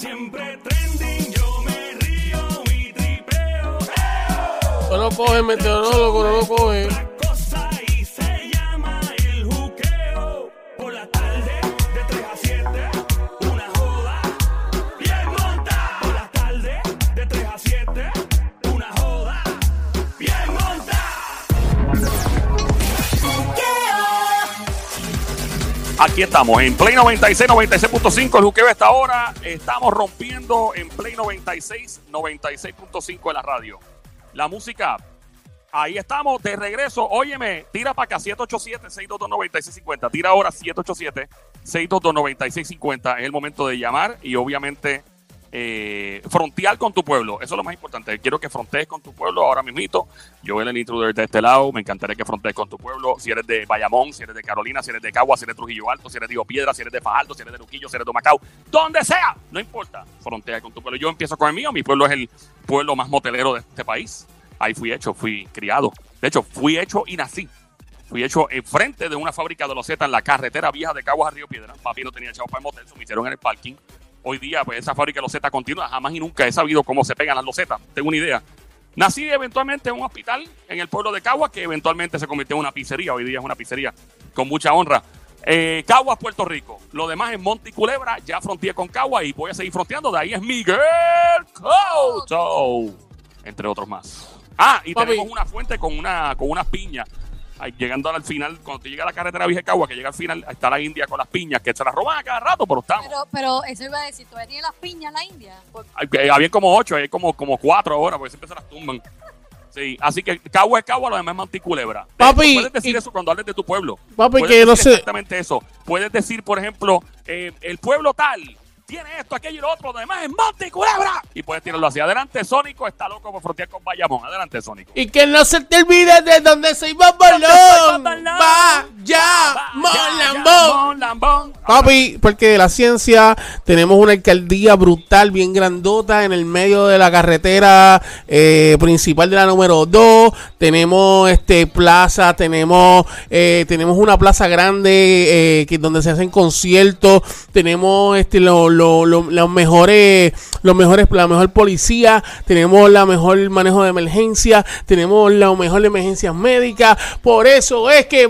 Siempre trending, yo me río y tripeo. No lo coge meteorólogo, no lo coge. Aquí estamos en Play 96, 96.5. El juqueo esta hora. Estamos rompiendo en Play 96, 96.5 en la radio. La música. Ahí estamos de regreso. Óyeme, tira para acá 787-622-9650. Tira ahora 787-622-9650. Es el momento de llamar y obviamente eh, frontear con tu pueblo. Eso es lo más importante. Quiero que frontees con tu pueblo ahora mismito. Yo, el intruder de este lado, me encantaría que frontees con tu pueblo. Si eres de Bayamón, si eres de Carolina, si eres de Cagua, si eres de Trujillo Alto, si eres de Río Piedra, si eres de Fajardo, si eres de Luquillo, si eres de Macao, donde sea, no importa. Frontea con tu pueblo. Yo empiezo con el mío. Mi pueblo es el pueblo más motelero de este país. Ahí fui hecho, fui criado. De hecho, fui hecho y nací. Fui hecho enfrente de una fábrica de losetas en la carretera vieja de Caguas a Río Piedra. Papi no tenía chavos para el motel, se me hicieron en el parking. Hoy día, pues esa fábrica de losetas continúa. Jamás y nunca he sabido cómo se pegan las losetas. Tengo una idea. Nací eventualmente en un hospital en el pueblo de Caguas, que eventualmente se convirtió en una pizzería. Hoy día es una pizzería con mucha honra. Eh, Caguas, Puerto Rico. Lo demás es Monte y Culebra. Ya fronteé con Caguas y voy a seguir fronteando. De ahí es Miguel Couto. Entre otros más. Ah, y Papi. tenemos una fuente con una con unas piñas. Llegando al final, cuando te llega a la carretera Vieja Cagua, que llega al final, está la India con las piñas, que se las roban a cada rato, pero estamos. Pero, pero eso iba a decir, ¿todavía tiene las piñas la India? Había como ocho, hay como, como cuatro ahora, porque siempre se las tumban. Sí, así que Cagua es Cagua, lo demás es Manticulebra. De Papi, hecho, Puedes decir y- eso cuando hables de tu pueblo. Papi, Puedes que no sé- Exactamente eso. Puedes decir, por ejemplo, eh, el pueblo tal tiene esto, aquello y lo otro, lo demás es Manticulebra. Y puedes tirarlo hacia adelante. Sónico está loco por frontear con Bayamón. Adelante, Sónico. Y que no se te olvide de donde soy Babalón. Vaya, Lambón. Lambón. Papi, porque de la ciencia tenemos una alcaldía brutal, bien grandota, en el medio de la carretera eh, principal de la número 2. Tenemos este plaza, tenemos eh, tenemos una plaza grande eh, que donde se hacen conciertos. Tenemos este lo- lo- lo- los mejores, los mejores, la mejor policía. Tenemos la mejor manejo de emergencia. Tenemos la mejor de emergencias médicas. Por eso es que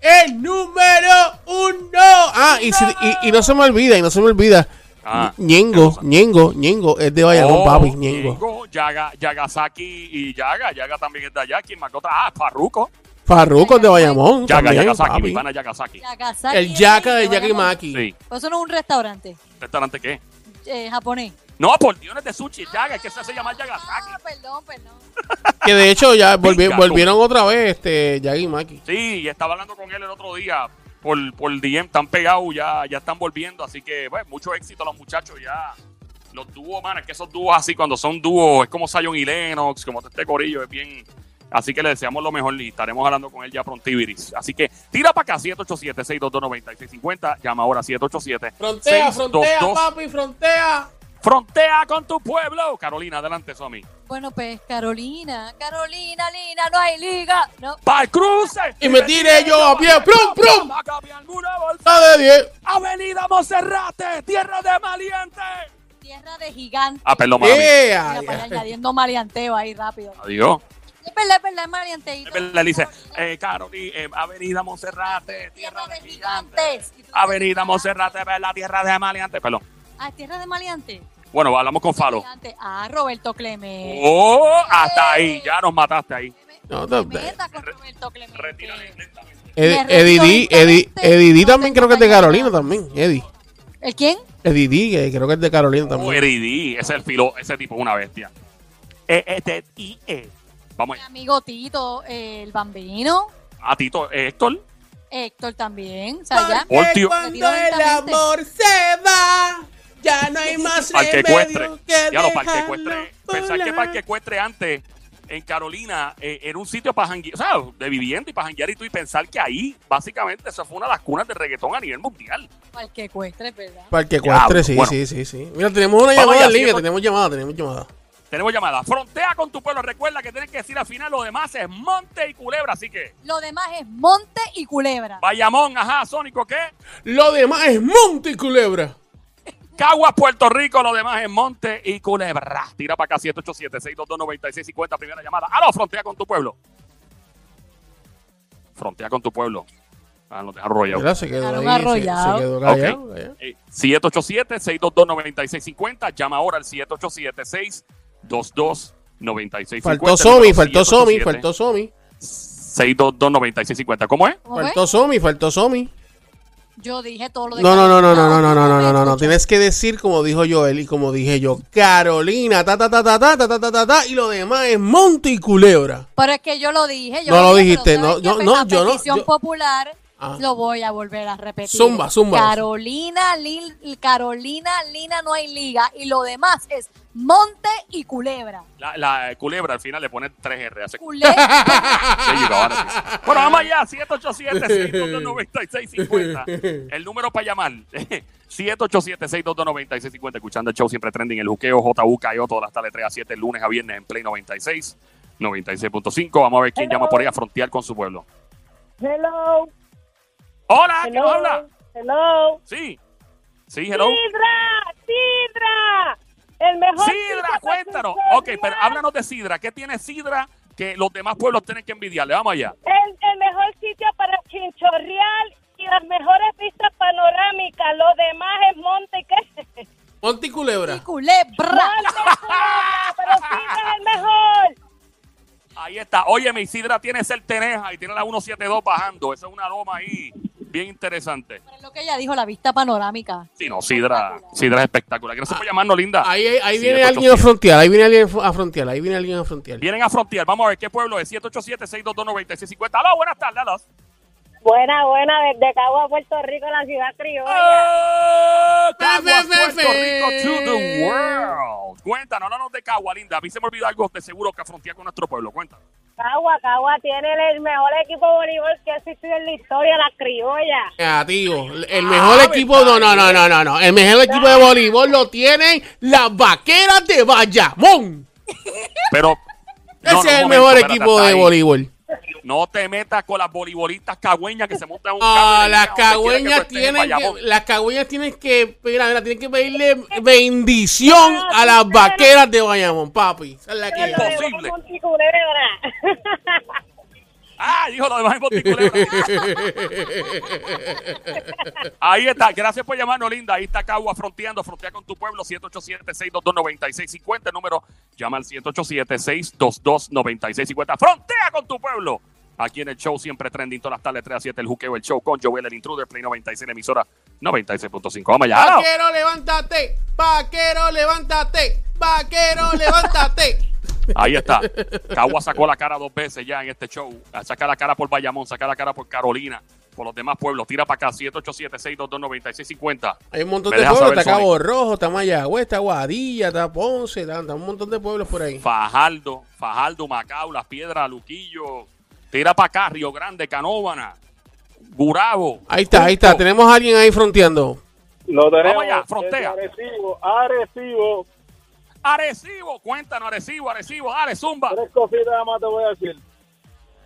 Es número uno. Ah, y, si- y- y no se me olvida, y no se me olvida. Ah, Ñengo. Ñengo, Ñengo, es de Bayamón, Oh, papi, Ñengo. Ñengo, Yaga, Yagasaki y Yaga. Yaga también es de allá. ¿Quién más? que otra? Ah, Farruko. Farruko es de Bayamón, Yaga, también, Yagasaki, mi papi. pana Yagasaki. El Yaka de Maki. Sí. Pues eso no es un restaurante ¿Restaurante qué? eh, japonés. No, por Dios, no es de sushi, Yaga. Es que se hace llamar Yagasaki. Ah, perdón, perdón. Que de hecho ya volvi- Venga, volvieron otra vez este Jackie Maki. Sí, estaba hablando con él el otro día por, por DM. Están pegados, ya, ya están volviendo. Así que, bueno, mucho éxito a los muchachos ya. Los dúos, man, es que esos dúos así, cuando son dúos, es como Zion y Lennox, como este corillo, es bien... Así que le deseamos lo mejor y estaremos hablando con él ya prontiviris. Así que tira para acá, 787-622-9650. Llama ahora 787 Frontea, frontea, 622. papi, frontea. Frontea con tu pueblo. Carolina, adelante, Somi. Bueno, pues Carolina, Carolina, Lina, no hay liga. No. ¡Para el cruce! Y me tiré yo a pie, ¡prum, prum! ¡Prum! La de 10. Avenida Monserrate, tierra de maliente. Tierra de gigante. Ah, perdón, mami. Yeah, Mira, para yeah. añadiendo maleanteo ahí rápido. Adiós. Es verdad, es verdad, es maleanteíto. Le dice, eh, Carolina, eh, Avenida Monserrate, tierra Tierra de de gigantes. Avenida Monserrate, ver la tierra de maleante. Perdón. Ah, tierra de maleante. Bueno, hablamos con Falo. Ah, Roberto Clemente. Oh, hasta ahí. Ya nos mataste ahí. No, No, meta con Roberto Clemente. Retírale lentamente. Ed- Me Eddie Eddie, también creo que es de. Carolina también, Eddie. ¿El quién? Eddie D, que creo que es de Carolina Oh, también. Eddie, ese es el filo, ese tipo es una bestia. E, este, y, e. Vamos Mi allá. amigo Tito, eh, el bambino. A Tito, eh, Héctor. Héctor también. O sea, ya. Retiro lentamente. se va, ya no hay más Parque Ecuestre. Ya lo Parque Ecuestre. Pensar que. Parque Ecuestre antes en Carolina eh, era un sitio para janguear, o sea, de vivienda y para janguear y tú y pensar que ahí, básicamente, eso fue una de las cunas de reggaetón a nivel mundial. Parque Ecuestre, ¿verdad? Parque Ecuestre, sí, bueno. sí, sí, sí. Mira, tenemos una llamada en línea, tenemos llamada, tenemos llamada. Tenemos llamada. Frontea con tu pueblo. Recuerda que tienes que decir al final lo demás es monte y culebra. Así que, Lo demás es monte y culebra. Bayamón, ajá, Sónico, ¿qué? Lo demás es Monte y Culebra. Caguas, Puerto Rico, lo demás en Monte y Culebra. Tira para acá 787-622-9650, primera llamada. ¡Aló, frontea con tu pueblo! Frontea con tu pueblo. Ah, no te arrolla. Mira, se quedó ahí, se- Se, arrollados. quedó callado, callado. Eh, 787-622-9650. Llama ahora al 787-622-9650. Faltó Somi, faltó Somi, faltó Somi. 622-9650. ¿Cómo es? Faltó Somi, faltó Somi. Yo dije todo lo de No, no, no, no, no, no, no, no, no, no, no, no. Tienes que decir como dijo Joel y como dije yo. Carolina, ta, ta, ta, ta, ta, ta, ta, ta, ta, ta, y lo demás es Monte y Culebra. Pero es que yo lo dije. Yo No lo dijiste, no, ¿sabes yo- no, La yo no, yo- popular Ah. lo voy a volver a repetir. Zumba, zumba. Carolina, Lil- Carolina, Lina no hay liga y lo demás es Monte y Culebra. La, la culebra al final le pone 3R. Hace Culebra. Bueno, vamos allá, 787-622-9650. El número para llamar, 787-622-9650. Escuchando el show siempre trending, el juqueo, JUKIO, todas las tardes 3 a 7, lunes a viernes en Play 96, 96.5. Vamos a ver quién llama por ahí a frontear con su pueblo. Hello, Hola, ¿quién nos hello, habla? hello. Sí, sí, hello. Sidra, Sidra, el mejor. sitio Sidra, cuéntanos. Ok, pero háblanos de Sidra. ¿Qué tiene Sidra que los demás pueblos tienen que envidiarle? Vamos allá. El, el mejor sitio para chinchorreal y las mejores vistas panorámicas. Lo demás es monte ¿qué? Monte y Culebra. y Culebra. Monte, Sidra, pero Sidra es el mejor. Ahí está. Oye, mi Sidra tiene Certeneja y tiene la 172 bajando. Esa es una loma ahí bien interesante. Pero es lo que ella dijo, la vista panorámica. Sí, no, Sidra, Sidra es espectacular. Gracias por llamarnos, linda. Ahí, ahí, viene alguien a 800. frontear, ahí viene alguien a frontear, ahí viene alguien a frontear. Vienen a frontear. Vamos a ver qué pueblo es. 787-622-9650. Aló, buenas tardes. Aló. Buena, buena, desde Cagua, Puerto Rico, la ciudad criolla. ¡Oh! Fe, Puerto. Rico to the world. Cuéntanos, háblanos de Cagua, linda. A mí se me olvidó algo de seguro que frontea con nuestro pueblo. Cuéntanos. Cagua, Cagua tiene el mejor equipo de voleibol que ha existido en la historia, la criolla. Negativo. El mejor Ah, equipo, no, no, no, no, no, no. El mejor equipo de voleibol lo tienen las vaqueras de Bayamón. Pero. Ese no, es el mejor equipo de voleibol. No te metas con las voleibolistas cagüeñas que se montan un Ah, las cagüeñas tienen que, las cagüeñas tienen que, mira, mira, tienen que pedirle bendición a las vaqueras de Bayamón, papi. Esa es la que Imposible. Ah, dijo lo demás en Monticulebra. Ahí está. Gracias por llamarnos, linda. Ahí está Cagua fronteando. Frontea con tu pueblo. 787-622-9650. El número llama al 787-622-9650. Frontea con tu pueblo. Aquí en el show siempre trending todas las tardes 3 a 7. El juqueo, el show con Joel, el intruder, Play 96, la emisora 96.5. Vamos allá. Vaquero, levántate. Vaquero, levántate. Vaquero, levántate. Ahí está. Cagua sacó la cara dos veces ya en este show. Saca la cara por Bayamón, saca la cara por Carolina, por los demás pueblos. Tira para acá, 787-622-9650. Hay un montón Me de pueblos. Está Cabo. Rojo, está Mayagüez, está Guadilla, está Ponce, está, está un montón de pueblos por ahí. Fajardo, Fajardo, Macao, Las Piedras, Luquillo. Tira para acá, Río Grande, Canóvana, Gurabo. Ahí está, ahí está. Tenemos a alguien ahí fronteando. Lo tenemos allá, frontea. desde Arecibo, Arecibo. Arecibo, cuéntanos, Arecibo, Arecibo, dale, zumba. Tres cositas más te voy a decir.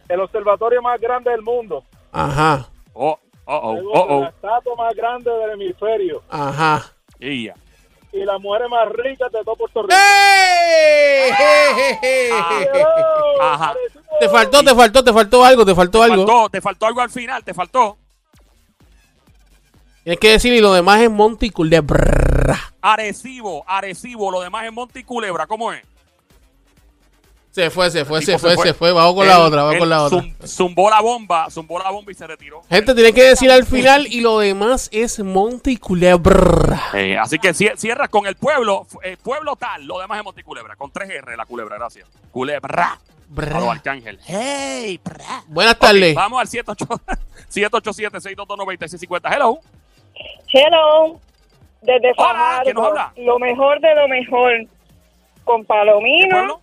El observatorio más grande del mundo. Ajá, Oh, oh, oh, Luego, oh, La oh. estatua más grande del hemisferio. ajá. Y ya. Y las mujeres más ricas de todo Puerto Rico. ¡Ey! Hello, Ajá. Arecibo. Te faltó, te faltó, te faltó algo, te faltó Te algo. faltó, te faltó algo al final, te faltó. Tienes que decir y lo demás es Monte y Culebra. Arecibo, Arecibo, lo demás es Monte y Culebra, ¿cómo es? Se fue, se fue, El se fue, se fue. Vamos con la otra, vamos con la otra. zum- zumbó la bomba, zumbó la bomba y se retiró. Gente, tiene que decir al final y lo demás es Monte y Culebra. Eh, así que cie- cierras con el pueblo, fu- eh, pueblo tal, lo demás es Monte y Culebra, con 3R la culebra, gracias. Culebra. A Bra. los Arcángel. Hey, bra. Buenas tardes. Vamos al 787-622-9650. Hello. Hello, desde Hola, ¿quién nos Fajardo, habla? lo mejor de lo mejor, con ¿Qué Palomino?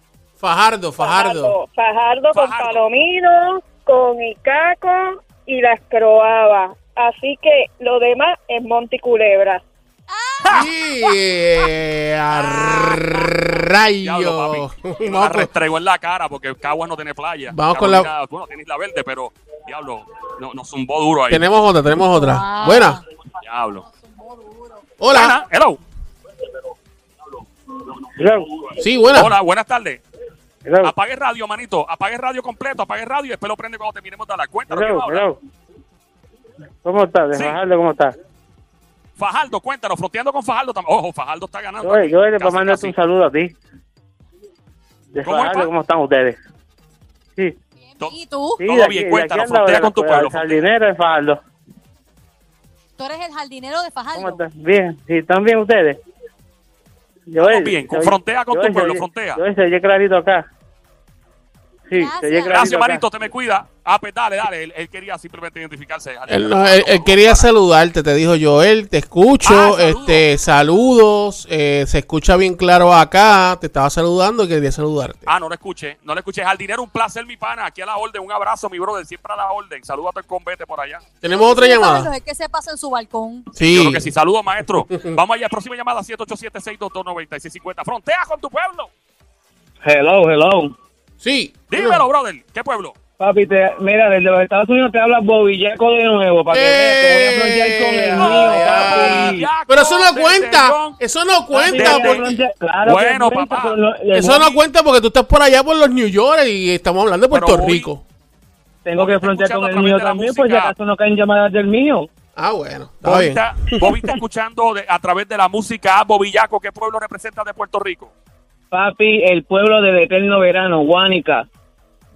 Fajardo, Fajardo. Fajardo, con Fajardo. Palomino, con Icaco y las Croabas. Así que lo demás es Monticulebra. Sí, eh, a rayo. Vamos con- restregó en la cara porque Caguas no tiene playa. Vamos con la- Bueno, tienes la verde, pero diablo, no- nos zumbó duro ahí. Tenemos otra, tenemos otra. Buena. Diablo. Hola. Hello. Hello, Sí, buena. Hola, buenas tardes. Hello, Apague radio, manito. Apague radio completo, apague radio y después lo prende cuando terminemos de dar la cuenta. ¿quién va a hello. ¿Cómo estás? Sí. Fajardo, ¿cómo estás? Fajardo, cuéntanos, fronteando con Fajardo también. Ojo, Fajardo está ganando. Yo, aquí. yo le mandarte casi. un saludo a ti. De ¿Cómo Fajardo? ¿cómo están ustedes? Sí, ¿Y tú? sí, Todo bien, cuéntanos, frontea de con tu pueblo, el Jardinero de Fajardo. Tú eres el jardinero de ¿Cómo Fajardo. están? Bien, sí, ¿están bien ustedes? Yo Estamos bien, con- frontea con tu pueblo, frontea. Yo se oye clarito acá. Sí, se oye Gracias. clarito Gracias, acá. manito, te me cuida. Ah, pues dale, dale. Él, él quería simplemente identificarse. Él, no, él- él quería saludarte, te dijo Joel, te escucho, Ah, este, saludos, eh, se escucha bien claro acá, te estaba saludando y quería saludarte. Ah, no lo escuché, no lo escuché. Jardinero, un placer, mi pana. Aquí a la orden, un abrazo, mi brother, siempre a la orden. Saludos a todo el convete por allá. Tenemos otra llamada. Es que se pasa en su balcón. Sí, Yo creo que sí. Saludos, maestro. Vamos allá, próxima llamada, 787-622-9650. Frontea con tu pueblo. Hello, hello. sí. Dímelo, brother. ¿Qué pueblo? Papi, te, mira, desde los Estados Unidos te habla Bobillaco de nuevo, para que veas que voy a frontear con el ¡Eh! mío, Ah, papi. Pero eso no cuenta, eso no cuenta, porque, claro Bueno, cuenta, papá. no- eso voy- no cuenta porque tú estás por allá por los New York y estamos hablando de Puerto Pero Rico. Tengo que frontear con el mío también, pues si acaso no caen llamadas del mío. Ah, bueno, está Bobby bien. está, Bobby está escuchando de- a través de la música a Bobillaco. ¿Qué pueblo representa de Puerto Rico? Papi, el pueblo del eterno verano, Guánica.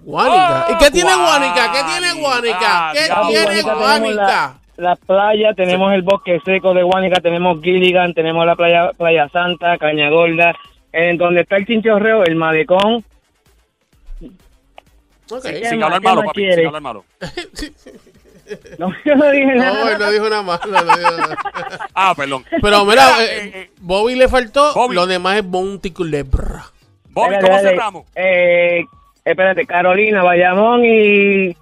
Guánica. Oh, ¿Y qué tiene Guánica? ¿Qué tiene Guánica. ¿Qué Ah, tiene Guánica Guánica? La playa, tenemos el bosque seco de Guánica, tenemos Gilligan, tenemos la playa Playa Santa, Caña Gorda, en donde está el chinchorreo, el malecón. Ok. ¿Qué Sin hablar ¿Qué malo, papi. quiere? Sin hablar malo. No, yo no dije No, nada. él no dijo nada más. no dijo nada. Ah, perdón. Pero mira, Eh, eh, eh, Bobby le faltó, Bobby. lo demás es Bounty Culebra. Bobby, ¿cómo espérate. cerramos? Eh, espérate, Carolina, Bayamón y,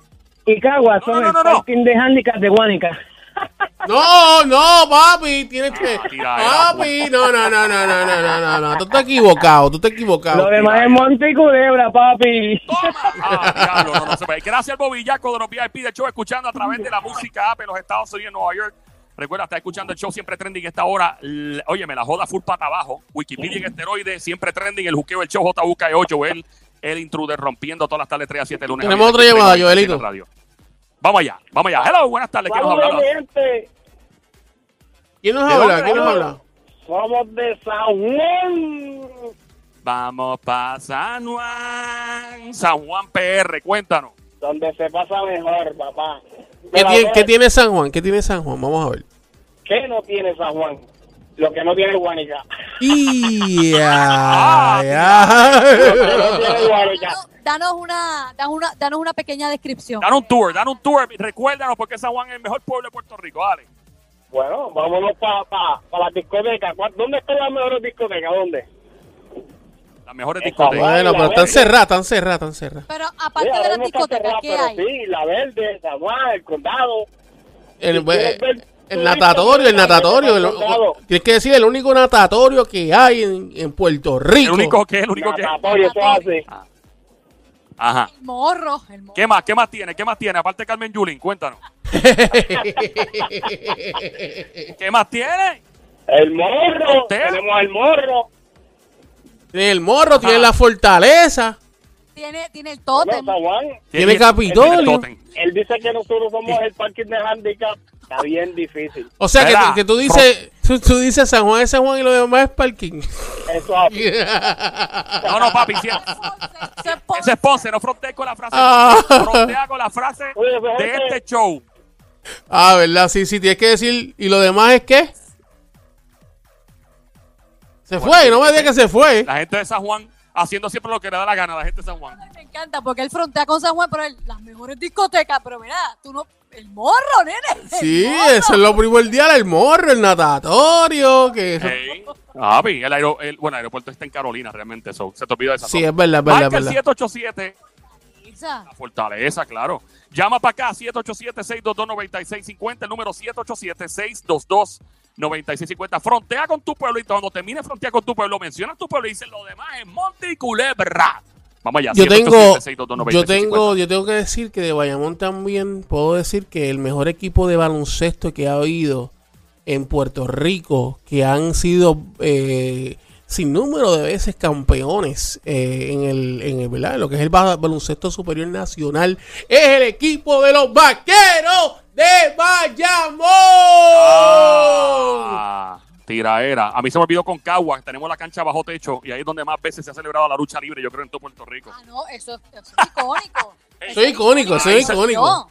y Cagua No, son no, no, el no. parking de handicap de Guánica. No, no, papi, tienes que. Ah, Papi, no, no, no, no, no, no, no, no, no. Tú estás equivocado, tú estás equivocado. Lo demás es Monte y Culebra, papi. ¡Toma! Ah, diablo, no, no se puede. Gracias, Bobillaco de los VIP del show, escuchando a través de la música app en los Estados Unidos, Nueva York. Recuerda, está escuchando el show siempre trending esta hora. Oye, me la joda full pata abajo. Wikipedia en esteroide, siempre trending. El juqueo, el show JUK8, el, el intruder rompiendo todas las tardes 3 a 7 lunes. Tenemos otra llamada, Joelito. Radio. Vamos allá, vamos allá. Hello, buenas tardes. ¿Quién nos habla? gente. ¿Quién nos ¿De habla? ¿Quién nos habla? Somos de San Juan. Vamos para San Juan. San Juan PR, cuéntanos. Donde se pasa mejor, papá. ¿Qué Pero tiene, ahora, qué tiene San Juan? ¿Qué tiene San Juan? Vamos a ver. ¿Qué no tiene San Juan? Lo que no tiene Guanica. Y Ah, Lo que no ya. tiene Guanica. Danos, danos una, danos una, danos una pequeña descripción. Dan un tour, dan un tour. Recuérdanos porque San Juan es el mejor pueblo de Puerto Rico. Dale. Bueno, vámonos para pa, pa las discotecas. ¿Cuál- ¿Dónde están las mejores discotecas? ¿Dónde? Las mejores discotecas. Bueno, pero están cerradas, están cerradas, están cerradas. Pero aparte de las discotecas, ¿qué pero hay? Sí, La Verde, San Juan, el Condado. El, Si quieres ver el natatorio, el natatorio. el el- tienes que decir el único natatorio que hay en, en Puerto El Rico. único que es, el único que es. Natatorio, eso hace. Ajá. El morro, el morro. ¿Qué más? ¿Qué más tiene? ¿Qué más tiene? Aparte de Carmen Yulín, cuéntanos. ¿Qué más tiene? El morro. ¿Usted? Tenemos el morro. tiene el morro, tiene Ajá. la fortaleza. Tiene, tiene el tótem. San Juan. Tiene el- Capitolio. el tótem. Él dice que nosotros somos el parking de handicap. Está bien difícil. O sea, que, que tú dices tú, tú dices San Juan es San Juan y lo demás es parking. Eso hace. No, no, papi. si- es ese es Ponce, no frontea con la frase. Ah. Frontea con la frase Oye, pues, de gente, este show. ah, ¿verdad? Sí, sí, tienes que decir. ¿Y lo demás es qué? Se Bueno, fue, no me digas que se fue. La gente de San Juan haciendo siempre lo que le da la gana a la gente de San Juan. Me encanta porque él frontea con San Juan, pero él, las mejores discotecas. Pero mira, tú no. El morro, nene. el Sí, morro. eso es lo primordial, el morro, el natatorio, que eso- Hey. Papi, el, el- bueno, el aeropuerto está en Carolina realmente. So, se te olvidó de esa Sí, zona. es verdad, es verdad, es Marca el verdad. 787 Pizza. La fortaleza, claro. Llama para acá, 787-622-9650, el número 787-622-9650. Frontea con tu pueblo y cuando termine frontea con tu pueblo, menciona tu pueblo y dice lo demás es Monte y Culebra. Vamos allá, Yo tengo, 787-622-9650. yo tengo, yo tengo que decir que de Bayamón también puedo decir que el mejor equipo de baloncesto que ha habido en Puerto Rico, que han sido eh, sin número de veces campeones eh, en el, en el, ¿verdad? En lo que es el ba- baloncesto superior nacional, es el equipo de los vaqueros de Bayamón. Tiraera. A mí se me olvidó con Cagua. Tenemos la cancha bajo techo y ahí es donde más veces se ha celebrado la lucha libre, yo creo, en todo Puerto Rico. Ah, no, eso, eso es icónico. Eso es icónico, eso es icónico.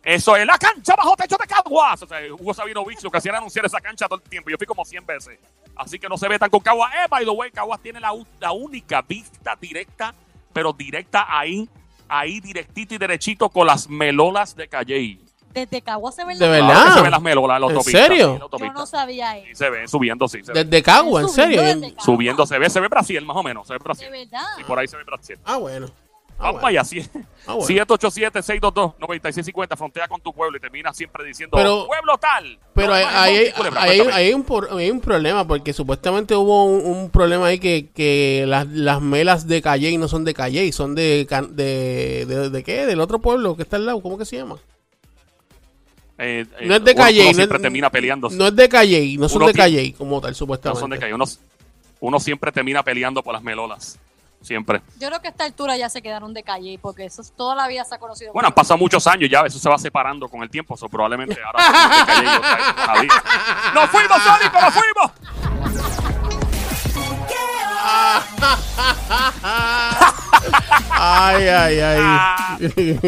Eso es la cancha bajo techo de Caguas. O sea, Hugo Sabinovich lo que hacía era anunciar esa cancha todo el tiempo. Yo fui como 100 veces. Así que no se ve tan con Caguas. Eh, by the way, Caguas tiene la, la única vista directa, pero directa ahí, ahí directito y derechito con las melolas de Calley. Desde Cagua se ven De las- verdad. Claro que se ven las melolas en la ¿En autopista. serio? sí, en la Yo autopista. no sabía eso. Sí, se ve subiendo, sí. Se. Desde Cagua, en serio. Subiendo Bien. desde Subiendo se ve, se ve Brasil más o menos. Se ve Brasil. De verdad. Y por ahí se ve Brasil. Ah, bueno. Ah, Vamos bueno. allá, sí. Ah, bueno. 787-622-9650. Frontea con tu pueblo y termina siempre diciendo Pero- pueblo tal. Pero No, ahí, hay, un, por- hay un problema porque supuestamente hubo un, un problema ahí que, que las, las melas de Calle no son de Calle, son de, Can- de, de, de qué? Del otro pueblo que está al lado, ¿cómo que se llama? Eh, eh, No es de uno- Calle, uno no, siempre es- termina peleando. no es de Calle, no son Uno de Calle como tal, No supuestamente. son de Calle. Uno, uno siempre termina peleando por las melolas. Siempre. Yo creo que a esta altura ya se quedaron de calle porque eso es- toda la vida se ha conocido. Bueno, han pasado muchos años ya, eso se va separando con el tiempo, eso probablemente ahora de Calle y. ¡Nos fuimos, Sónico, nos fuimos! Ay, ay, ay. Ah,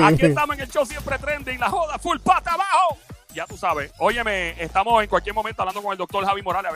aquí estamos en el show siempre trending, la joda full pata abajo. Ya tú sabes. Óyeme, estamos en cualquier momento hablando con el doctor Javi Morales. a ver